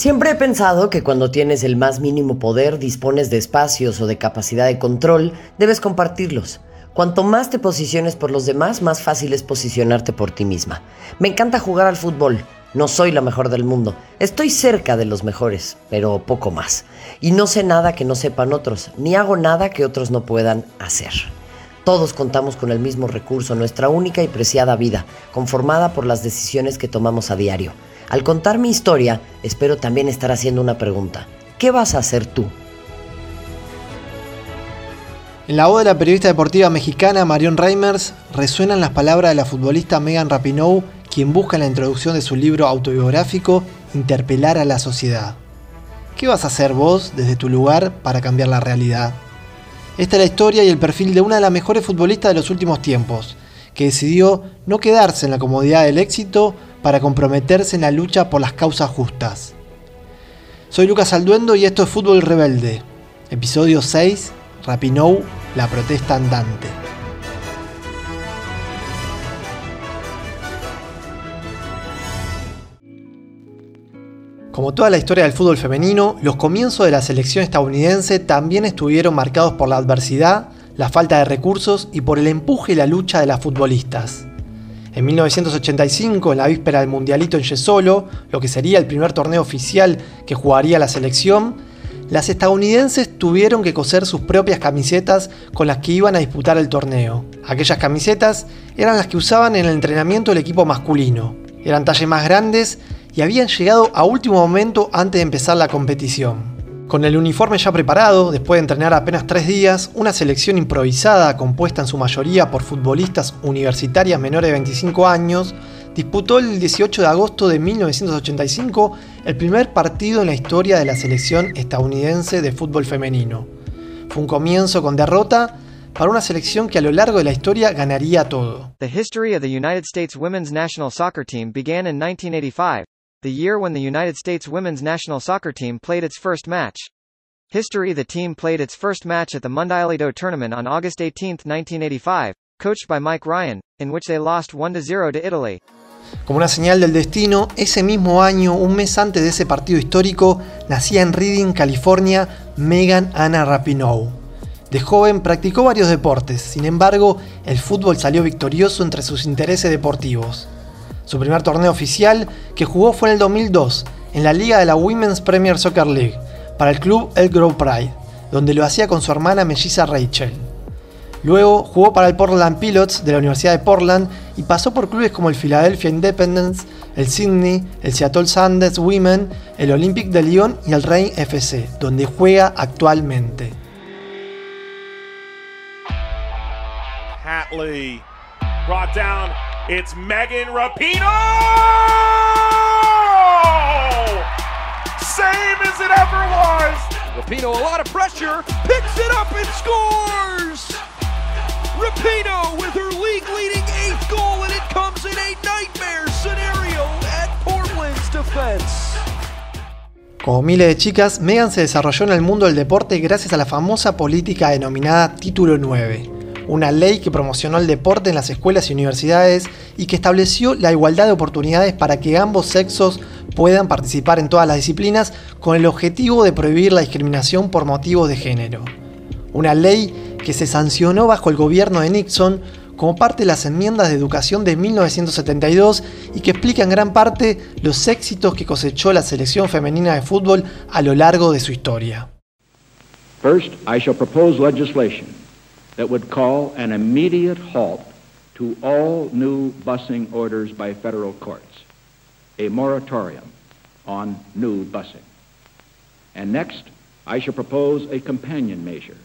Siempre he pensado que cuando tienes el más mínimo poder, dispones de espacios o de capacidad de control, debes compartirlos. Cuanto más te posiciones por los demás, más fácil es posicionarte por ti misma. Me encanta jugar al fútbol. No soy la mejor del mundo. Estoy cerca de los mejores, pero poco más. Y no sé nada que no sepan otros, ni hago nada que otros no puedan hacer. Todos contamos con el mismo recurso, nuestra única y preciada vida, conformada por las decisiones que tomamos a diario. Al contar mi historia, espero también estar haciendo una pregunta. ¿Qué vas a hacer tú? En la voz de la periodista deportiva mexicana Marion Reimers resuenan las palabras de la futbolista Megan Rapinoe, quien busca en la introducción de su libro autobiográfico interpelar a la sociedad. ¿Qué vas a hacer vos desde tu lugar para cambiar la realidad? Esta es la historia y el perfil de una de las mejores futbolistas de los últimos tiempos, que decidió no quedarse en la comodidad del éxito para comprometerse en la lucha por las causas justas. Soy Lucas Alduendo y esto es Fútbol Rebelde, episodio 6, Rapinou, la protesta andante. Como toda la historia del fútbol femenino, los comienzos de la selección estadounidense también estuvieron marcados por la adversidad, la falta de recursos y por el empuje y la lucha de las futbolistas. En 1985, en la víspera del Mundialito en Yesolo, lo que sería el primer torneo oficial que jugaría la selección, las estadounidenses tuvieron que coser sus propias camisetas con las que iban a disputar el torneo. Aquellas camisetas eran las que usaban en el entrenamiento del equipo masculino. Eran talles más grandes y habían llegado a último momento antes de empezar la competición. Con el uniforme ya preparado, después de entrenar apenas tres días, una selección improvisada compuesta en su mayoría por futbolistas universitarias menores de 25 años, disputó el 18 de agosto de 1985 el primer partido en la historia de la selección estadounidense de fútbol femenino. Fue un comienzo con derrota para una selección que a lo largo de la historia ganaría todo. The history of the United States women's national soccer team began in 1985 the year when the United States women's national soccer team played its first match. History The team played its first match at the Mundialito tournament on August 18, 1985, coached by Mike Ryan, in which they lost 1-0 to Italy. Como una señal del destino, ese mismo año, un mes antes de ese partido histórico, nacía en Reading, California, Megan Anna Rapinoe. De joven practicó varios deportes, sin embargo, el fútbol salió victorioso entre sus intereses deportivos. Su primer torneo oficial que jugó fue en el 2002, en la liga de la Women's Premier Soccer League, para el club El Grove Pride, donde lo hacía con su hermana melliza Rachel. Luego jugó para el Portland Pilots de la Universidad de Portland y pasó por clubes como el Philadelphia Independence, el Sydney, el Seattle Sanders Women, el Olympic de Lyon y el Reign FC, donde juega actualmente. Hatley brought down It's Megan Rapino! Same as it ever was. Rapino, a lot of pressure, picks it up and scores! Rapino with her league leading eighth goal, and it comes in a nightmare scenario at Portland's defense. Como miles de chicas, Megan se desarrolló en el mundo del deporte gracias a la famosa política denominada Título 9 una ley que promocionó el deporte en las escuelas y universidades y que estableció la igualdad de oportunidades para que ambos sexos puedan participar en todas las disciplinas con el objetivo de prohibir la discriminación por motivos de género. Una ley que se sancionó bajo el gobierno de Nixon como parte de las enmiendas de educación de 1972 y que explica en gran parte los éxitos que cosechó la selección femenina de fútbol a lo largo de su historia. First, I shall propose legislation that would call an immediate halt to all new busing orders by federal courts, a moratorium on new busing. And next, I shall propose a companion measure.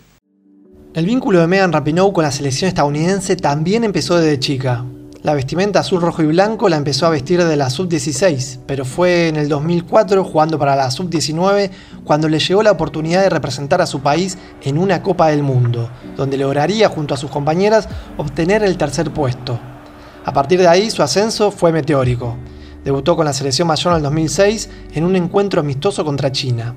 El vínculo de Megan Rapinoe con la selección estadounidense también empezó desde chica. La vestimenta azul, rojo y blanco la empezó a vestir de la sub-16, pero fue en el 2004, jugando para la sub-19, cuando le llegó la oportunidad de representar a su país en una Copa del Mundo, donde lograría junto a sus compañeras obtener el tercer puesto. A partir de ahí su ascenso fue meteórico. Debutó con la selección mayor en el 2006 en un encuentro amistoso contra China.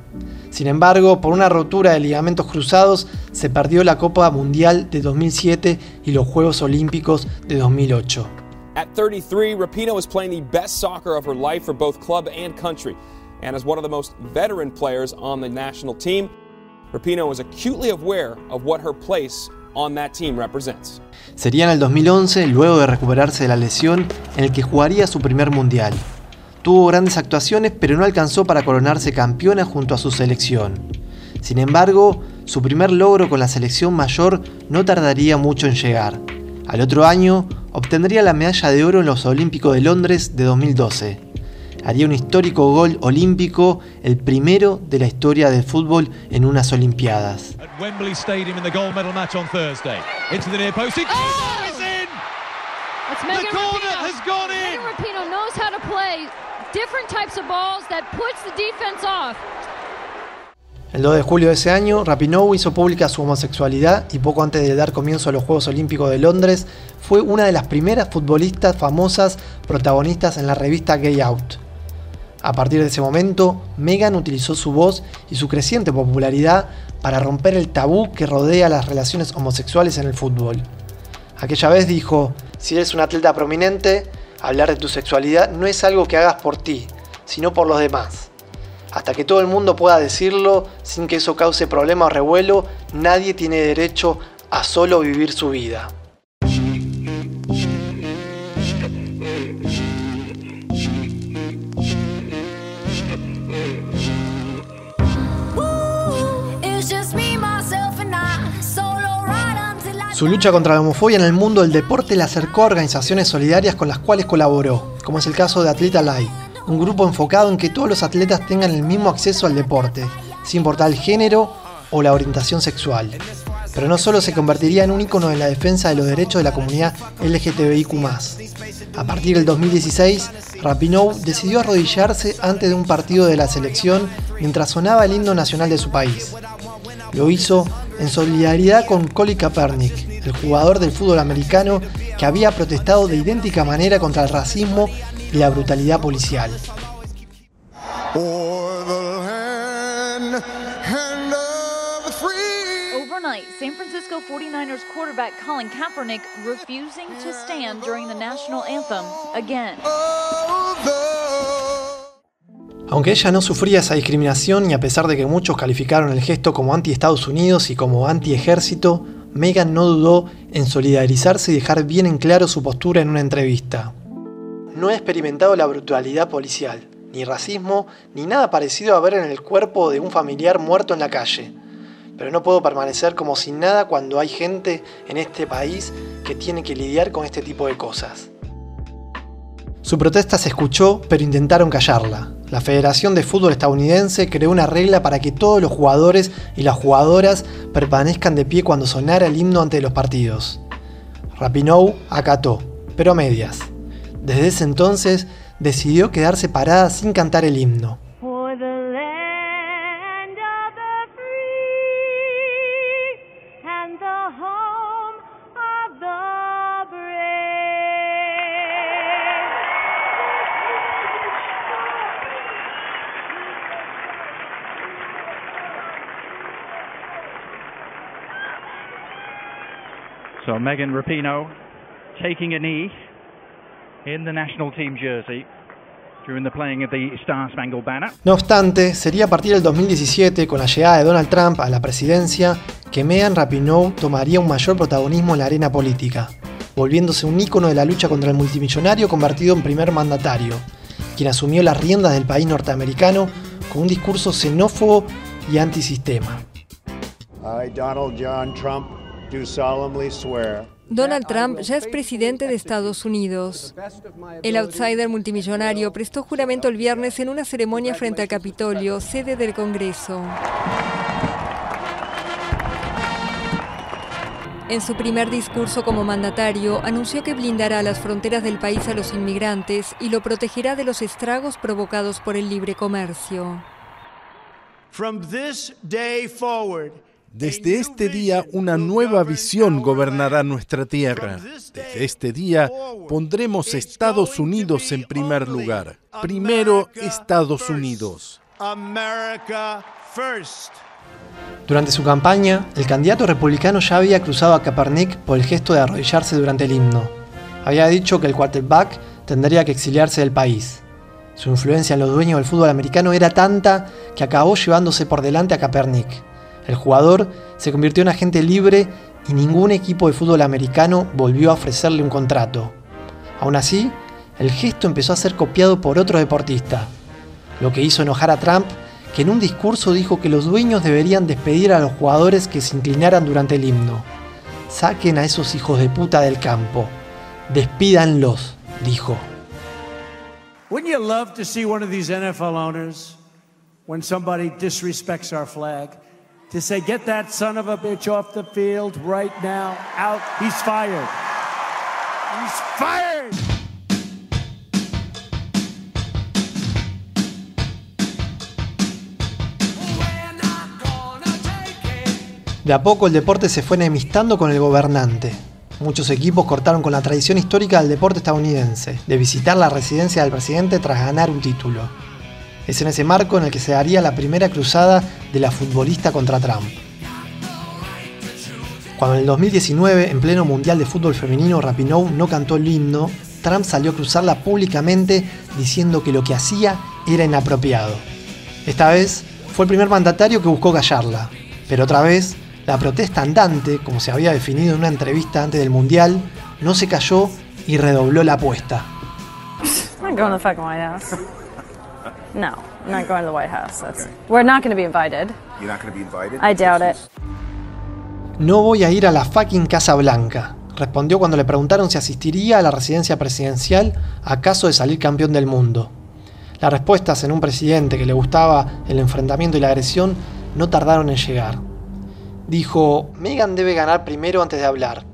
Sin embargo, por una rotura de ligamentos cruzados, se perdió la Copa Mundial de 2007 y los Juegos Olímpicos de 2008. At 33, Rapino is playing the best soccer of her life for both club and country. and as one of the most veteran players on the national team, Rapino was acutely aware of what her place on that team represents. Sería en el 2011, luego de recuperarse de la lesión, en el que jugaría su primer mundial. Tuvo grandes actuaciones, pero no alcanzó para coronarse campeona junto a su selección. Sin embargo, su primer logro con la selección mayor no tardaría mucho en llegar. Al otro año, obtendría la medalla de oro en los Olímpicos de Londres de 2012. Haría un histórico gol olímpico, el primero de la historia del fútbol en unas Olimpiadas. El 2 de julio de ese año, Rapinoe hizo pública su homosexualidad y poco antes de dar comienzo a los Juegos Olímpicos de Londres, fue una de las primeras futbolistas famosas protagonistas en la revista Gay Out. A partir de ese momento, Megan utilizó su voz y su creciente popularidad para romper el tabú que rodea las relaciones homosexuales en el fútbol. Aquella vez dijo, si eres un atleta prominente, hablar de tu sexualidad no es algo que hagas por ti, sino por los demás. Hasta que todo el mundo pueda decirlo sin que eso cause problema o revuelo, nadie tiene derecho a solo vivir su vida. Su lucha contra la homofobia en el mundo del deporte le acercó a organizaciones solidarias con las cuales colaboró, como es el caso de Atleta Live un grupo enfocado en que todos los atletas tengan el mismo acceso al deporte, sin importar el género o la orientación sexual. Pero no solo se convertiría en un ícono de la defensa de los derechos de la comunidad LGTBIQ. A partir del 2016, Rapinoe decidió arrodillarse antes de un partido de la selección mientras sonaba el himno nacional de su país. Lo hizo en solidaridad con Colin Kaepernick, el jugador del fútbol americano que había protestado de idéntica manera contra el racismo la brutalidad policial. Overnight, San Francisco 49ers quarterback Colin Kaepernick refusing to stand during the national anthem again. Aunque ella no sufría esa discriminación y a pesar de que muchos calificaron el gesto como anti-Estados Unidos y como anti-ejército, Megan no dudó en solidarizarse y dejar bien en claro su postura en una entrevista no he experimentado la brutalidad policial, ni racismo, ni nada parecido a ver en el cuerpo de un familiar muerto en la calle. Pero no puedo permanecer como sin nada cuando hay gente en este país que tiene que lidiar con este tipo de cosas. Su protesta se escuchó, pero intentaron callarla. La Federación de Fútbol estadounidense creó una regla para que todos los jugadores y las jugadoras permanezcan de pie cuando sonara el himno ante los partidos. Rapinoe acató, pero a medias. Desde ese entonces decidió quedarse parada sin cantar el himno. So Megan Rapino taking a knee no obstante, sería a partir del 2017, con la llegada de Donald Trump a la presidencia, que Megan Rapinoe tomaría un mayor protagonismo en la arena política, volviéndose un ícono de la lucha contra el multimillonario convertido en primer mandatario, quien asumió las riendas del país norteamericano con un discurso xenófobo y antisistema. Donald John Trump, do solemnly swear Donald Trump ya es presidente de Estados Unidos. El outsider multimillonario prestó juramento el viernes en una ceremonia frente al Capitolio, sede del Congreso. En su primer discurso como mandatario, anunció que blindará las fronteras del país a los inmigrantes y lo protegerá de los estragos provocados por el libre comercio. Desde este día una nueva visión gobernará nuestra tierra. Desde este día pondremos Estados Unidos en primer lugar. Primero Estados Unidos. Durante su campaña, el candidato republicano ya había cruzado a Kaepernick por el gesto de arrodillarse durante el himno. Había dicho que el quarterback tendría que exiliarse del país. Su influencia en los dueños del fútbol americano era tanta que acabó llevándose por delante a Kaepernick. El jugador se convirtió en agente libre y ningún equipo de fútbol americano volvió a ofrecerle un contrato. Aún así, el gesto empezó a ser copiado por otro deportista, lo que hizo enojar a Trump, que en un discurso dijo que los dueños deberían despedir a los jugadores que se inclinaran durante el himno. Saquen a esos hijos de puta del campo. Despídanlos, dijo. NFL flag, to say, get that son of a bitch off the field right now, out, he's fired. He's fired! De a poco el deporte se fue enemistando con el gobernante. Muchos equipos cortaron con la tradición histórica del deporte estadounidense, de visitar la residencia del presidente tras ganar un título. Es en ese marco en el que se daría la primera cruzada de la futbolista contra Trump. Cuando en el 2019, en pleno Mundial de Fútbol Femenino, Rapinoe no cantó el himno, Trump salió a cruzarla públicamente diciendo que lo que hacía era inapropiado. Esta vez fue el primer mandatario que buscó callarla, pero otra vez la protesta andante, como se había definido en una entrevista antes del Mundial, no se cayó y redobló la apuesta. No, I'm not going to the White House. That's, We're not going to be invited. You're not going to be invited? I doubt it. No voy a ir a la fucking Casa Blanca, respondió cuando le preguntaron si asistiría a la residencia presidencial a caso de salir campeón del mundo. Las respuestas en un presidente que le gustaba el enfrentamiento y la agresión no tardaron en llegar. Dijo, Megan debe ganar primero antes de hablar.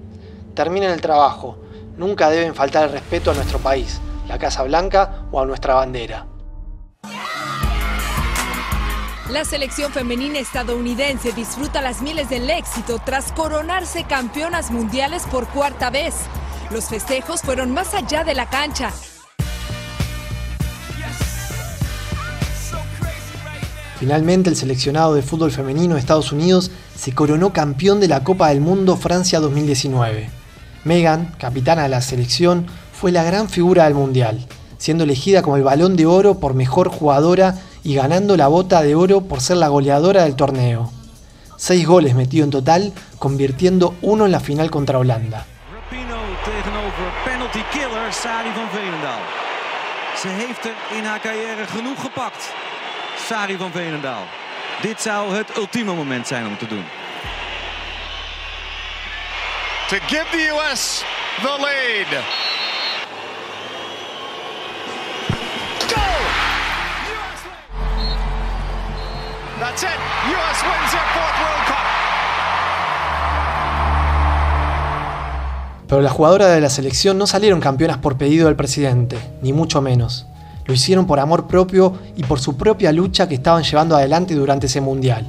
Terminen el trabajo. Nunca deben faltar el respeto a nuestro país, la Casa Blanca o a nuestra bandera. La selección femenina estadounidense disfruta las mieles del éxito tras coronarse campeonas mundiales por cuarta vez. Los festejos fueron más allá de la cancha. Finalmente, el seleccionado de fútbol femenino de Estados Unidos se coronó campeón de la Copa del Mundo Francia 2019. Megan, capitana de la selección, fue la gran figura del Mundial, siendo elegida como el balón de oro por mejor jugadora y ganando la bota de oro por ser la goleadora del torneo. Seis goles metido en total, convirtiendo uno en la final contra Holanda. Rapino tegenover penalty killer Sari van Veenendaal. Ze heeft er in haar carrière genoeg gepakt. Sari van Veenendaal. Dit zou het ultieme moment zijn om te doen. To give the US the lead. Pero las jugadoras de la selección no salieron campeonas por pedido del presidente, ni mucho menos. Lo hicieron por amor propio y por su propia lucha que estaban llevando adelante durante ese mundial.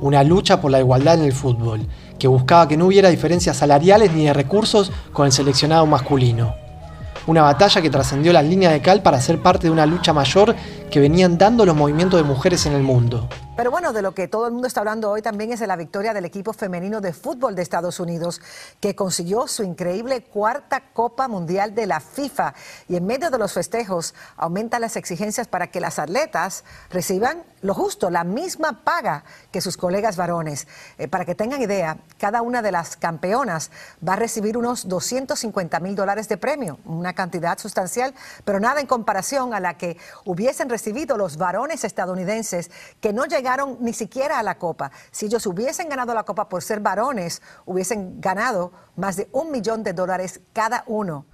Una lucha por la igualdad en el fútbol, que buscaba que no hubiera diferencias salariales ni de recursos con el seleccionado masculino. Una batalla que trascendió las líneas de cal para ser parte de una lucha mayor que venían dando los movimientos de mujeres en el mundo. Pero bueno, de lo que todo el mundo está hablando hoy también es de la victoria del equipo femenino de fútbol de Estados Unidos, que consiguió su increíble cuarta Copa Mundial de la FIFA. Y en medio de los festejos, aumentan las exigencias para que las atletas reciban lo justo, la misma paga que sus colegas varones. Eh, para que tengan idea, cada una de las campeonas va a recibir unos 250 mil dólares de premio, una cantidad sustancial, pero nada en comparación a la que hubiesen recibido los varones estadounidenses que no llegaron ni siquiera a la Copa. Si ellos hubiesen ganado la Copa por ser varones, hubiesen ganado más de un millón de dólares cada uno.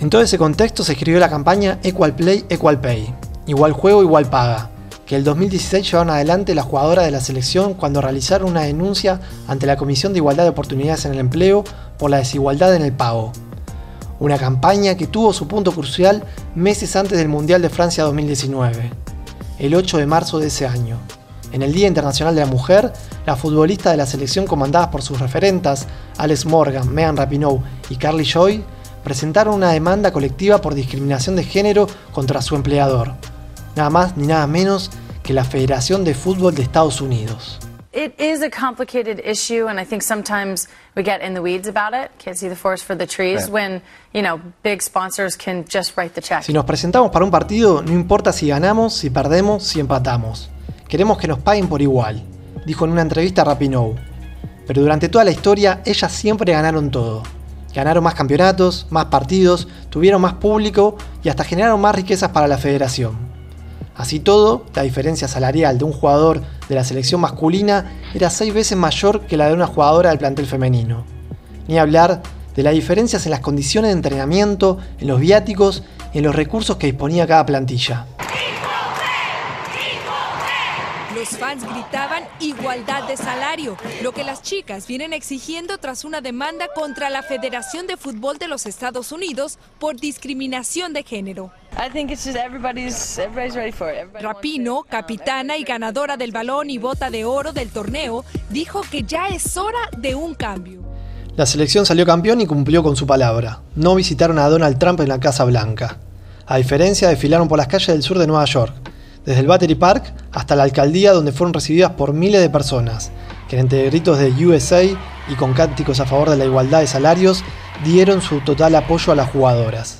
En todo ese contexto se escribió la campaña Equal Play, Equal Pay, igual juego, igual paga, que el 2016 llevaron adelante las jugadoras de la selección cuando realizaron una denuncia ante la Comisión de Igualdad de Oportunidades en el Empleo por la desigualdad en el pago. Una campaña que tuvo su punto crucial meses antes del Mundial de Francia 2019 el 8 de marzo de ese año. En el Día Internacional de la Mujer, las futbolistas de la selección comandadas por sus referentas, Alex Morgan, Megan Rapinoe y Carly Joy, presentaron una demanda colectiva por discriminación de género contra su empleador, nada más ni nada menos que la Federación de Fútbol de Estados Unidos. It is a complicated issue, and I think sometimes we get in the weeds about it. Can't see the forest for the trees Right. when, you know, big sponsors can just write the check. Si nos presentamos para un partido, no importa si ganamos, si perdemos, si empatamos. Queremos que nos paguen por igual, dijo en una entrevista a Rapinoe. Pero durante toda la historia, ellas siempre ganaron todo. Ganaron más campeonatos, más partidos, tuvieron más público y hasta generaron más riquezas para la federación. Así todo, la diferencia salarial de un jugador de la selección masculina era seis veces mayor que la de una jugadora del plantel femenino. Ni hablar de las diferencias en las condiciones de entrenamiento, en los viáticos y en los recursos que disponía cada plantilla. Los fans gritaban igualdad de salario, lo que las chicas vienen exigiendo tras una demanda contra la Federación de Fútbol de los Estados Unidos por discriminación de género. Rapino, capitana y ganadora del balón y bota de oro del torneo, dijo que ya es hora de un cambio. La selección salió campeón y cumplió con su palabra. No visitaron a Donald Trump en la Casa Blanca. A diferencia, desfilaron por las calles del sur de Nueva York, desde el Battery Park hasta la alcaldía donde fueron recibidas por miles de personas, que entre gritos de USA y con cánticos a favor de la igualdad de salarios, dieron su total apoyo a las jugadoras.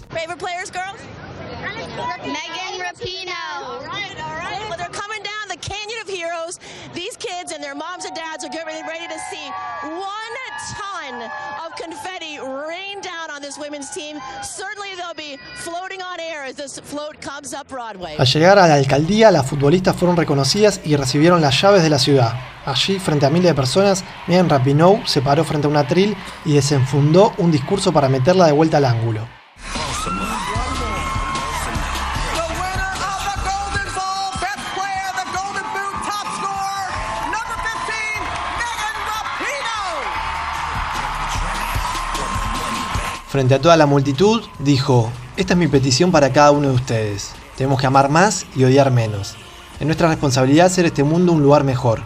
Al llegar a la alcaldía, las futbolistas fueron reconocidas y recibieron las llaves de la ciudad. Allí, frente a miles de personas, Megan Rapinoe se paró frente a un atril y desenfundó un discurso para meterla de vuelta al ángulo. Frente a toda la multitud, dijo, esta es mi petición para cada uno de ustedes. Tenemos que amar más y odiar menos. Es nuestra responsabilidad hacer este mundo un lugar mejor.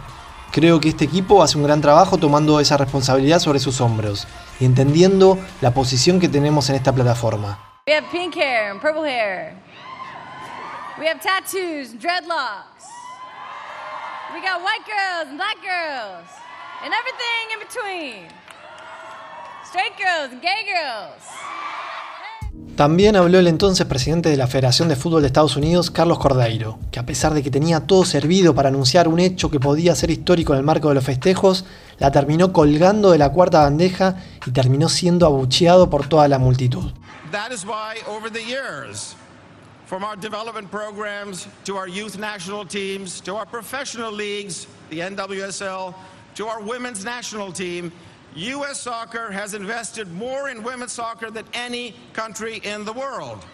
Creo que este equipo hace un gran trabajo tomando esa responsabilidad sobre sus hombros y entendiendo la posición que tenemos en esta plataforma. We have pink hair and purple hair. We have tattoos and dreadlocks. We got white girls and black girls. And everything in between. Straight girls gay girls. También habló el entonces presidente de la Federación de Fútbol de Estados Unidos, Carlos Cordeiro, que a pesar de que tenía todo servido para anunciar un hecho que podía ser histórico en el marco de los festejos, la terminó colgando de la cuarta bandeja y terminó siendo abucheado por toda la multitud. That is why, over the years, from our development programs to our youth national teams to our professional leagues, the NWSL, to our women's national team, U.S. soccer has invested more in women's soccer than any country in the world.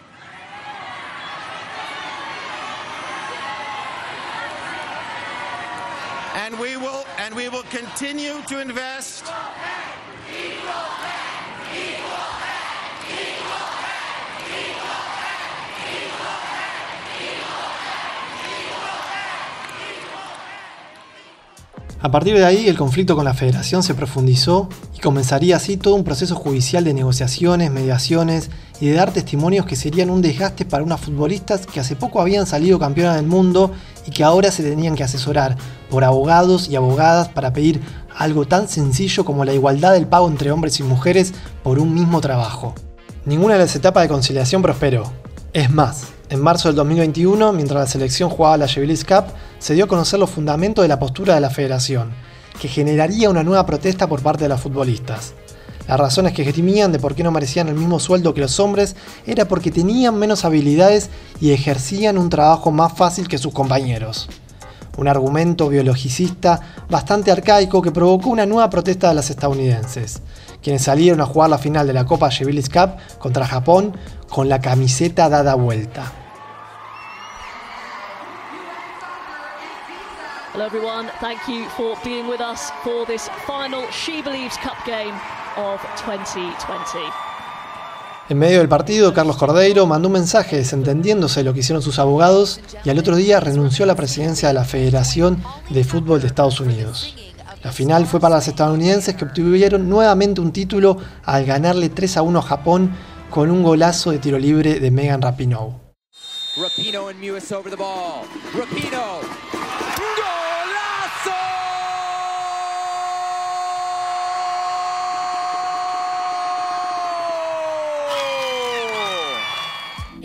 And we will, and we will continue to invest. A partir de ahí, el conflicto con la federación se profundizó y comenzaría así todo un proceso judicial de negociaciones, mediaciones y de dar testimonios que serían un desgaste para unas futbolistas que hace poco habían salido campeonas del mundo y que ahora se tenían que asesorar por abogados y abogadas para pedir algo tan sencillo como la igualdad del pago entre hombres y mujeres por un mismo trabajo. Ninguna de las etapas de conciliación prosperó. Es más, en marzo del 2021, mientras la selección jugaba la Jubilees Cup, se dio a conocer los fundamentos de la postura de la federación, que generaría una nueva protesta por parte de las futbolistas. Las razones que esgrimían de por qué no merecían el mismo sueldo que los hombres era porque tenían menos habilidades y ejercían un trabajo más fácil que sus compañeros. Un argumento biologicista bastante arcaico que provocó una nueva protesta de las estadounidenses, quienes salieron a jugar la final de la Copa Jubilees Cup contra Japón con la camiseta dada vuelta. Cup game of 2020. En medio del partido, Carlos Cordeiro mandó un mensaje desentendiéndose de lo que hicieron sus abogados y al otro día renunció a la presidencia de la Federación de Fútbol de Estados Unidos. La final fue para las estadounidenses que obtuvieron nuevamente un título al ganarle 3 a 1 a Japón con un golazo de tiro libre de Megan Rapinoe. Rapino and Mewis over the ball. Rapino.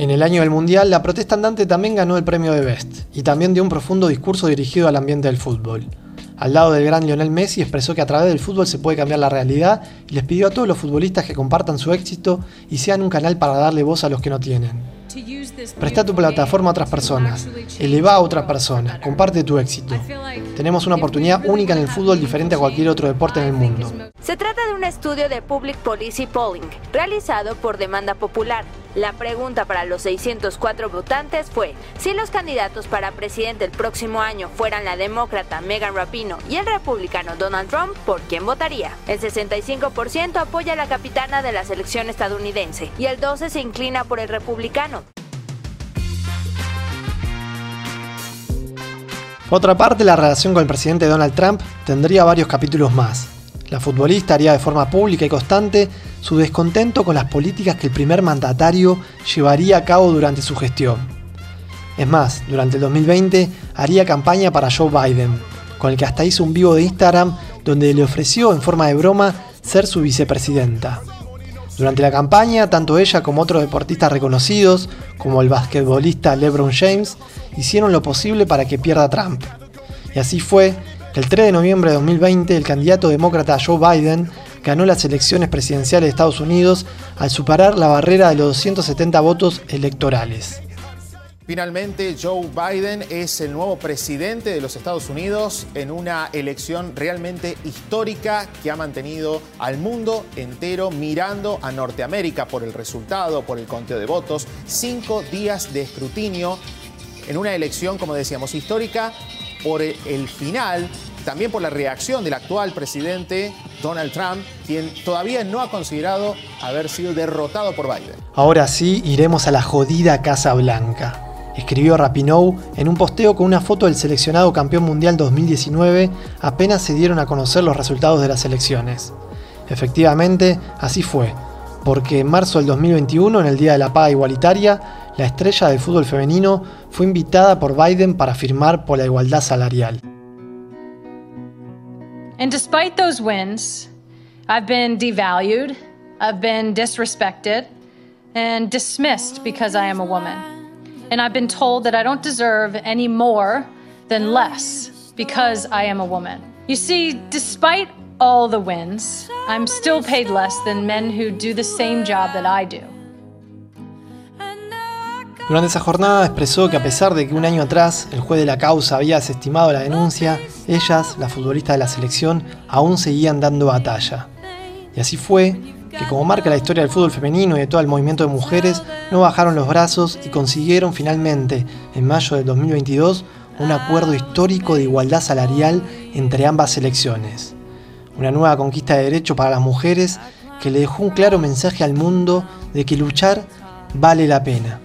En el año del Mundial, la protesta andante también ganó el premio de Best y también dio un profundo discurso dirigido al ambiente del fútbol. Al lado del gran Lionel Messi expresó que a través del fútbol se puede cambiar la realidad y les pidió a todos los futbolistas que compartan su éxito y sean un canal para darle voz a los que no tienen. Presta tu plataforma a otras personas, eleva a otra persona, comparte tu éxito. Tenemos una oportunidad única en el fútbol diferente a cualquier otro deporte en el mundo. Se trata de un estudio de Public Policy Polling realizado por demanda popular. La pregunta para los 604 votantes fue, si los candidatos para presidente el próximo año fueran la demócrata Megan Rapino y el republicano Donald Trump, ¿por quién votaría? El 65% apoya a la capitana de la selección estadounidense y el 12% se inclina por el republicano. Otra parte, la relación con el presidente Donald Trump tendría varios capítulos más. La futbolista haría de forma pública y constante su descontento con las políticas que el primer mandatario llevaría a cabo durante su gestión. Es más, durante el 2020 haría campaña para Joe Biden, con el que hasta hizo un vivo de Instagram donde le ofreció en forma de broma ser su vicepresidenta. Durante la campaña, tanto ella como otros deportistas reconocidos, como el basquetbolista LeBron James, hicieron lo posible para que pierda Trump. Y así fue el 3 de noviembre de 2020 el candidato demócrata Joe Biden ganó las elecciones presidenciales de Estados Unidos al superar la barrera de los 270 votos electorales. Finalmente, Joe Biden es el nuevo presidente de los Estados Unidos en una elección realmente histórica que ha mantenido al mundo entero mirando a Norteamérica por el resultado, por el conteo de votos. Cinco días de escrutinio en una elección, como decíamos, histórica por el final, también por la reacción del actual presidente Donald Trump, quien todavía no ha considerado haber sido derrotado por Biden. Ahora sí, iremos a la jodida Casa Blanca escribió Rapinoe en un posteo con una foto del seleccionado campeón mundial 2019 apenas se dieron a conocer los resultados de las elecciones. Efectivamente, así fue, porque en marzo del 2021, en el Día de la Paz Igualitaria, la estrella del fútbol femenino fue invitada por Biden para firmar por la igualdad salarial. And despite those wins, I've been devalued, I've been disrespected, and dismissed because I am a woman. and I've been told that I don't deserve any more than less because I am a woman. You see, despite all the wins, I'm still paid less than men who do the same job that I do. Durante esa jornada expresó que a pesar de que un año atrás el juez de la causa había desestimado la denuncia, ellas, las futbolistas de la selección, aún seguían dando batalla. Y así fue que como marca la historia del fútbol femenino y de todo el movimiento de mujeres, no bajaron los brazos y consiguieron finalmente, en mayo del 2022, un acuerdo histórico de igualdad salarial entre ambas selecciones. Una nueva conquista de derecho para las mujeres que le dejó un claro mensaje al mundo de que luchar vale la pena.